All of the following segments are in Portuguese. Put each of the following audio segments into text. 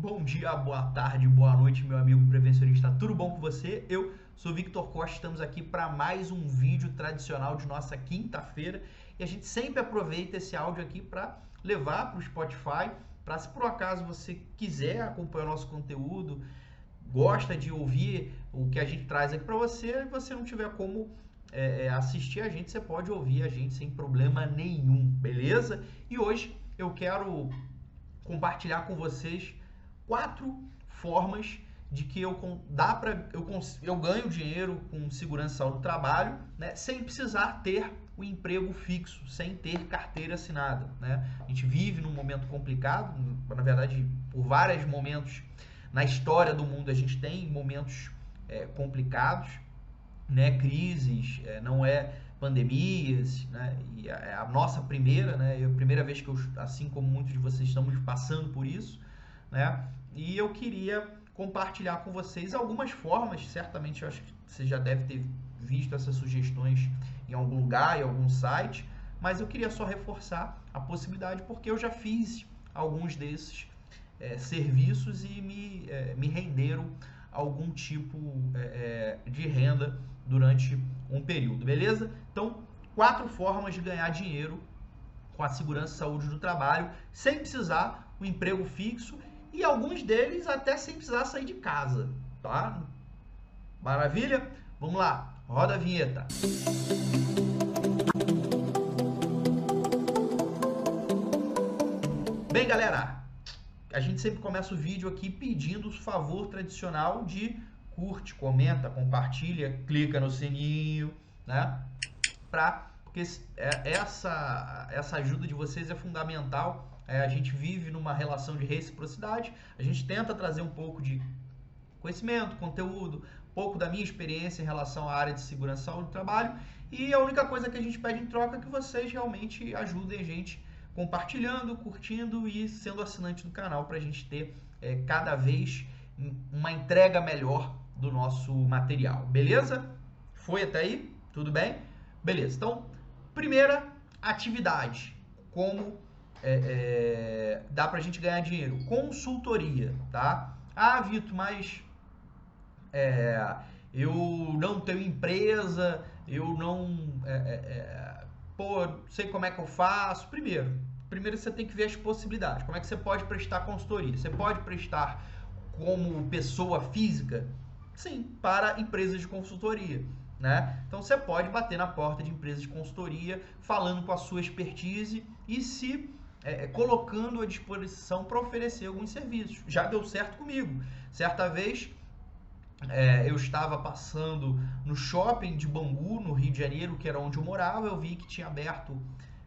Bom dia, boa tarde, boa noite, meu amigo prevencionista. Tudo bom com você? Eu sou Victor Costa, estamos aqui para mais um vídeo tradicional de nossa quinta-feira e a gente sempre aproveita esse áudio aqui para levar para o Spotify, para se por acaso você quiser acompanhar o nosso conteúdo, gosta de ouvir o que a gente traz aqui para você, e você não tiver como é, é, assistir a gente, você pode ouvir a gente sem problema nenhum, beleza? E hoje eu quero compartilhar com vocês quatro formas de que eu dá para eu, eu ganho dinheiro com segurança do trabalho, né, sem precisar ter o emprego fixo, sem ter carteira assinada, né? A gente vive num momento complicado, na verdade, por vários momentos na história do mundo a gente tem momentos é, complicados, né? Crises, é, não é pandemias, né? E é a nossa primeira, né? É a primeira vez que eu, assim como muitos de vocês estamos passando por isso, né? E eu queria compartilhar com vocês algumas formas, certamente eu acho que você já deve ter visto essas sugestões em algum lugar, em algum site, mas eu queria só reforçar a possibilidade porque eu já fiz alguns desses é, serviços e me, é, me renderam algum tipo é, de renda durante um período, beleza? Então, quatro formas de ganhar dinheiro com a segurança e saúde do trabalho sem precisar um emprego fixo e alguns deles até sem precisar sair de casa, tá? Maravilha? Vamos lá, roda a vinheta. Bem, galera, a gente sempre começa o vídeo aqui pedindo o favor tradicional de curte, comenta, compartilha, clica no sininho, né? Pra, porque é, essa, essa ajuda de vocês é fundamental. É, a gente vive numa relação de reciprocidade, a gente tenta trazer um pouco de conhecimento, conteúdo, pouco da minha experiência em relação à área de segurança e saúde do trabalho. E a única coisa que a gente pede em troca é que vocês realmente ajudem a gente compartilhando, curtindo e sendo assinante do canal para a gente ter é, cada vez uma entrega melhor do nosso material, beleza? Foi até aí? Tudo bem? Beleza, então, primeira atividade, como é, é, dá pra gente ganhar dinheiro? Consultoria, tá? Ah, Vitor, mas é, eu não tenho empresa, eu não. É, é, é, pô, sei como é que eu faço. Primeiro, primeiro você tem que ver as possibilidades. Como é que você pode prestar consultoria? Você pode prestar como pessoa física? Sim, para empresas de consultoria. Né? Então você pode bater na porta de empresas de consultoria, falando com a sua expertise e se é, é colocando à disposição para oferecer alguns serviços. Já deu certo comigo. Certa vez é, eu estava passando no shopping de Bangu, no Rio de Janeiro, que era onde eu morava, eu vi que tinha aberto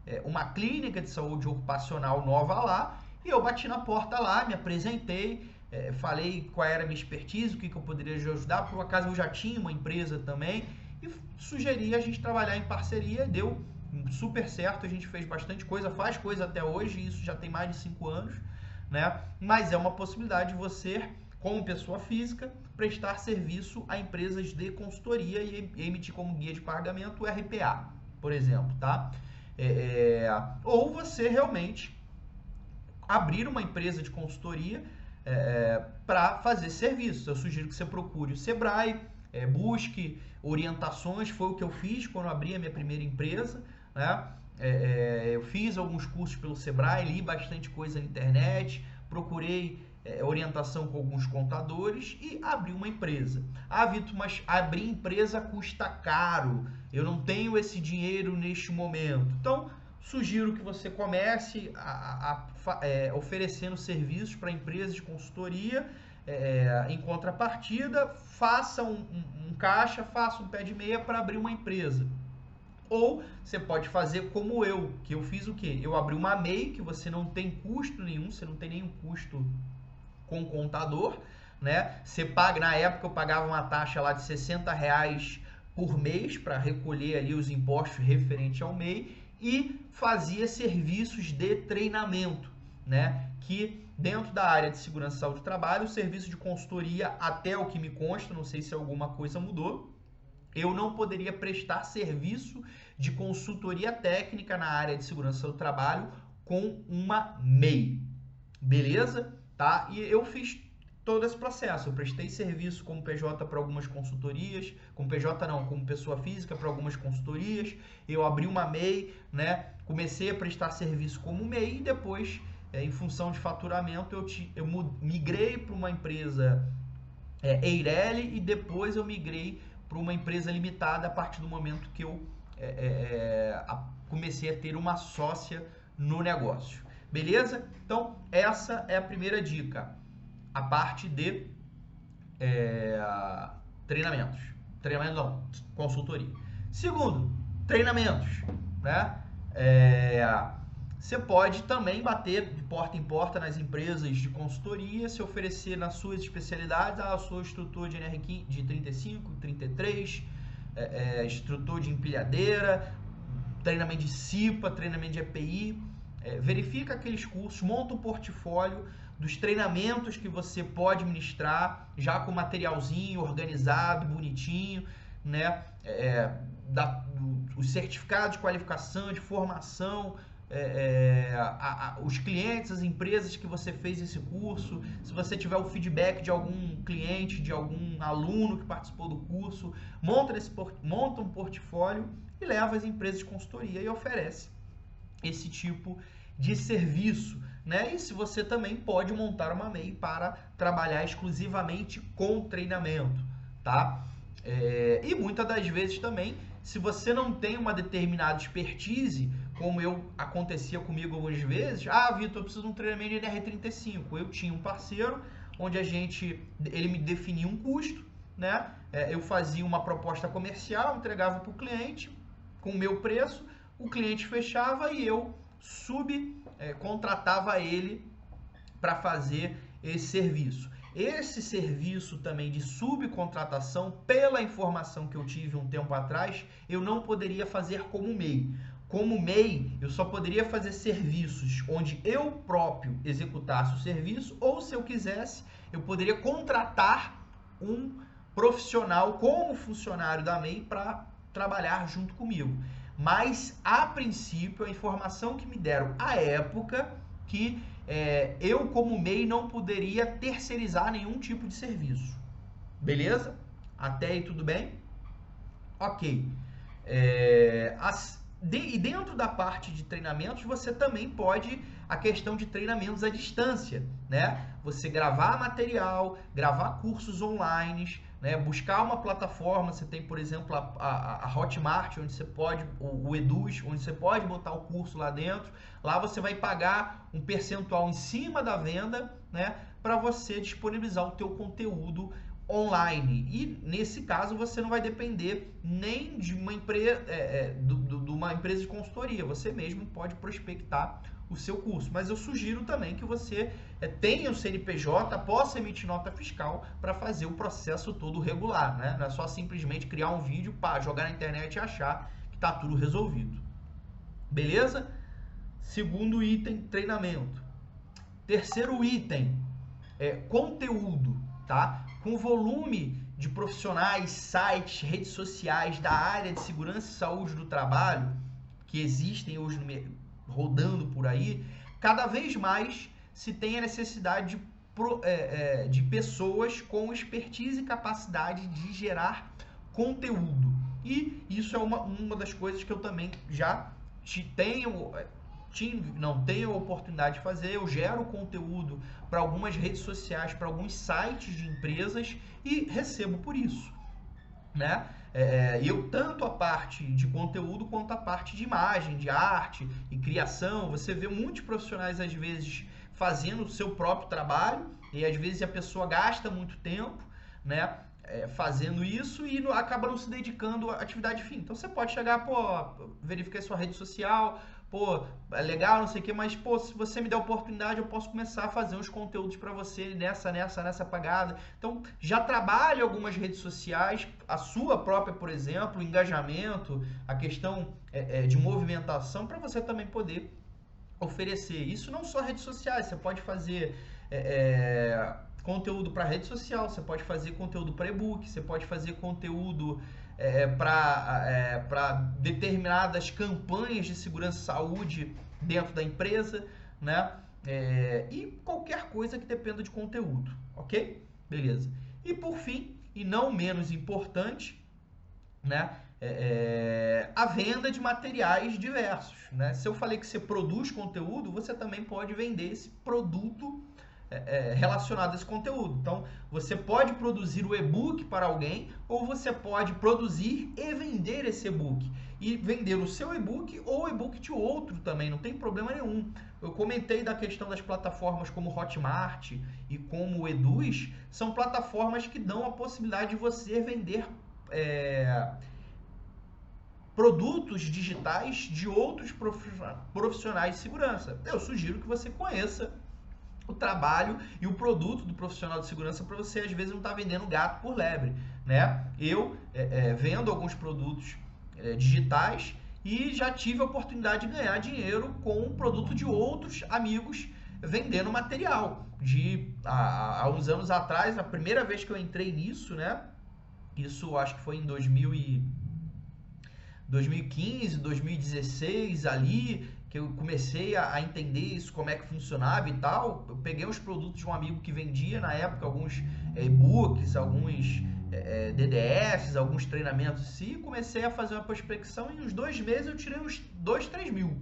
é, uma clínica de saúde ocupacional nova lá, e eu bati na porta lá, me apresentei, é, falei qual era a minha expertise, o que, que eu poderia ajudar. Por acaso eu já tinha uma empresa também e sugeri a gente trabalhar em parceria. Deu super certo, a gente fez bastante coisa, faz coisa até hoje, isso já tem mais de cinco anos, né? Mas é uma possibilidade de você, como pessoa física, prestar serviço a empresas de consultoria e emitir como guia de pagamento RPA, por exemplo, tá? É, é ou você realmente abrir uma empresa de consultoria é, para fazer serviços. Eu sugiro que você procure o Sebrae, é, busque orientações. Foi o que eu fiz quando abri a minha primeira empresa. Né? É, é, eu fiz alguns cursos pelo Sebrae, li bastante coisa na internet, procurei é, orientação com alguns contadores e abri uma empresa. Ah, Vitor, mas abrir empresa custa caro. Eu não tenho esse dinheiro neste momento. Então, sugiro que você comece a, a, a é, oferecendo serviços para empresas de consultoria é, em contrapartida, faça um, um, um, caixa, faça um pé de meia para abrir uma empresa. Ou você pode fazer como eu, que eu fiz o quê? Eu abri uma MEI, que você não tem custo nenhum, você não tem nenhum custo com o contador, né? Você paga, na época eu pagava uma taxa lá de 60 reais por mês para recolher ali os impostos referentes ao MEI e fazia serviços de treinamento, né? Que dentro da área de segurança e saúde do trabalho, o serviço de consultoria, até o que me consta, não sei se alguma coisa mudou, eu não poderia prestar serviço de consultoria técnica na área de segurança do trabalho com uma MEI. Beleza? tá? E eu fiz todo esse processo. Eu prestei serviço como PJ para algumas consultorias, como PJ não, como pessoa física para algumas consultorias. Eu abri uma MEI, né? Comecei a prestar serviço como MEI e depois, em função de faturamento, eu, te, eu migrei para uma empresa é, Eireli e depois eu migrei para uma empresa limitada a partir do momento que eu é, é, é, a, comecei a ter uma sócia no negócio. Beleza? Então, essa é a primeira dica a parte de é, treinamentos. Treinamento não, consultoria. Segundo, treinamentos, né? É, você pode também bater de porta em porta nas empresas de consultoria, se oferecer nas suas especialidades. Ah, eu sou instrutor de NR de 35, 33, é, é, de empilhadeira, treinamento de CIPA, treinamento de EPI. É, verifica aqueles cursos, monta um portfólio dos treinamentos que você pode ministrar, já com materialzinho organizado, bonitinho, né? É, da, do, os certificados de qualificação, de formação, é, é, a, a, os clientes, as empresas que você fez esse curso, se você tiver o feedback de algum cliente, de algum aluno que participou do curso, monta, esse, monta um portfólio e leva as empresas de consultoria e oferece esse tipo de serviço né? E se você também pode montar uma MEI para trabalhar exclusivamente com treinamento, tá? É, e muitas das vezes também, se você não tem uma determinada expertise, como eu acontecia comigo algumas vezes, ah, Vitor, eu preciso de um treinamento de NR35. Eu tinha um parceiro onde a gente, ele me definia um custo, né? É, eu fazia uma proposta comercial, entregava para o cliente com o meu preço, o cliente fechava e eu sub é, ele para fazer esse serviço. Esse serviço também de subcontratação, pela informação que eu tive um tempo atrás, eu não poderia fazer como MEI. Como MEI, eu só poderia fazer serviços onde eu próprio executasse o serviço, ou se eu quisesse, eu poderia contratar um profissional como funcionário da MEI para trabalhar junto comigo. Mas, a princípio, a informação que me deram à época que é, eu, como MEI, não poderia terceirizar nenhum tipo de serviço. Beleza? Até aí tudo bem? Ok. É, as, de, e dentro da parte de treinamentos, você também pode a questão de treinamentos à distância, né? Você gravar material, gravar cursos online, né? Buscar uma plataforma, você tem, por exemplo, a, a, a Hotmart, onde você pode, o, o, Eduz, onde você pode botar o curso lá dentro. Lá você vai pagar um percentual em cima da venda, né? Para você disponibilizar o teu conteúdo online. E nesse caso você não vai depender nem de uma empresa, é, é, do, do, de uma empresa de consultoria. Você mesmo pode prospectar o seu curso. Mas eu sugiro também que você é, tenha o CNPJ, possa emitir nota fiscal para fazer o processo todo regular. Né? Não é só simplesmente criar um vídeo para jogar na internet e achar que está tudo resolvido. Beleza? Segundo item, treinamento. Terceiro item, é conteúdo, tá? Com volume de profissionais, sites, redes sociais da área de segurança e saúde do trabalho que existem hoje rodando por aí, cada vez mais se tem a necessidade de, é, é, de pessoas com expertise e capacidade de gerar conteúdo. E isso é uma, uma das coisas que eu também já te tenho, tive, não tenho a oportunidade de fazer. Eu gero conteúdo para algumas redes sociais, para alguns sites de empresas e recebo por isso. Né? É, é, eu tanto a parte de conteúdo quanto a parte de imagem, de arte e criação. Você vê muitos profissionais às vezes fazendo o seu próprio trabalho e às vezes a pessoa gasta muito tempo, né? É, fazendo isso e não, acaba não se dedicando à atividade fim. Então você pode chegar, pô, verificar sua rede social, pô, é legal, não sei o que, mas, pô, se você me der oportunidade, eu posso começar a fazer uns conteúdos para você nessa, nessa, nessa pagada. Então, já trabalhe algumas redes sociais, a sua própria, por exemplo, engajamento, a questão é, é, de movimentação, para você também poder oferecer. Isso não só redes sociais, você pode fazer. É, é conteúdo para rede social, você pode fazer conteúdo para e-book, você pode fazer conteúdo é, para é, determinadas campanhas de segurança e saúde dentro da empresa, né? é, e qualquer coisa que dependa de conteúdo, ok? Beleza. E por fim, e não menos importante, né? É, é, a venda de materiais diversos. Né? Se eu falei que você produz conteúdo, você também pode vender esse produto é, é, relacionado a esse conteúdo. Então, você pode produzir o e-book para alguém ou você pode produzir e vender esse e-book. E vender o seu e-book ou o e-book de outro também, não tem problema nenhum. Eu comentei da questão das plataformas como Hotmart e como o Eduz, são plataformas que dão a possibilidade de você vender é, produtos digitais de outros profissionais de segurança. Eu sugiro que você conheça o trabalho e o produto do profissional de segurança para você às vezes não estar tá vendendo gato por lebre, né? Eu é, é, vendo alguns produtos é, digitais e já tive a oportunidade de ganhar dinheiro com o produto de outros amigos vendendo material. De há, há uns anos atrás, a primeira vez que eu entrei nisso, né? Isso acho que foi em 2000 e 2015, 2016 ali, que eu comecei a, a, entender isso, como é que funcionava e tal, eu peguei os produtos de um amigo que vendia na época alguns eh, e-books, alguns é, eh, DDFs, alguns treinamentos e comecei a fazer uma prospecção e em uns dois meses eu tirei uns 2, 3 mil,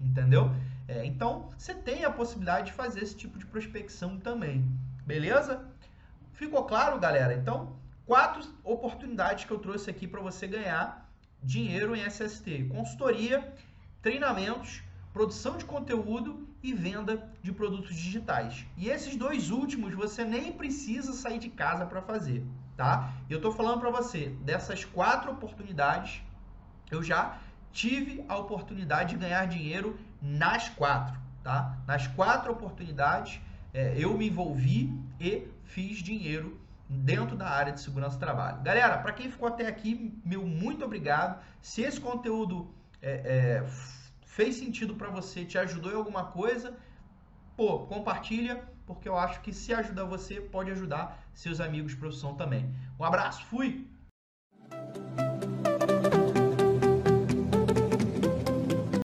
entendeu? É, então você tem a possibilidade de fazer esse tipo de prospecção também, beleza? Ficou claro, galera? Então, quatro oportunidades que eu trouxe aqui para você ganhar dinheiro em SST: consultoria, treinamentos produção de conteúdo e venda de produtos digitais. E esses dois últimos você nem precisa sair de casa para fazer, tá? Eu estou falando para você dessas quatro oportunidades, eu já tive a oportunidade de ganhar dinheiro nas quatro, tá? Nas quatro oportunidades é, eu me envolvi e fiz dinheiro dentro da área de segurança do trabalho. Galera, para quem ficou até aqui, meu muito obrigado. Se esse conteúdo é, é, fez sentido para você, te ajudou em alguma coisa, pô, compartilha, porque eu acho que se ajudar você, pode ajudar seus amigos de profissão também. Um abraço, fui!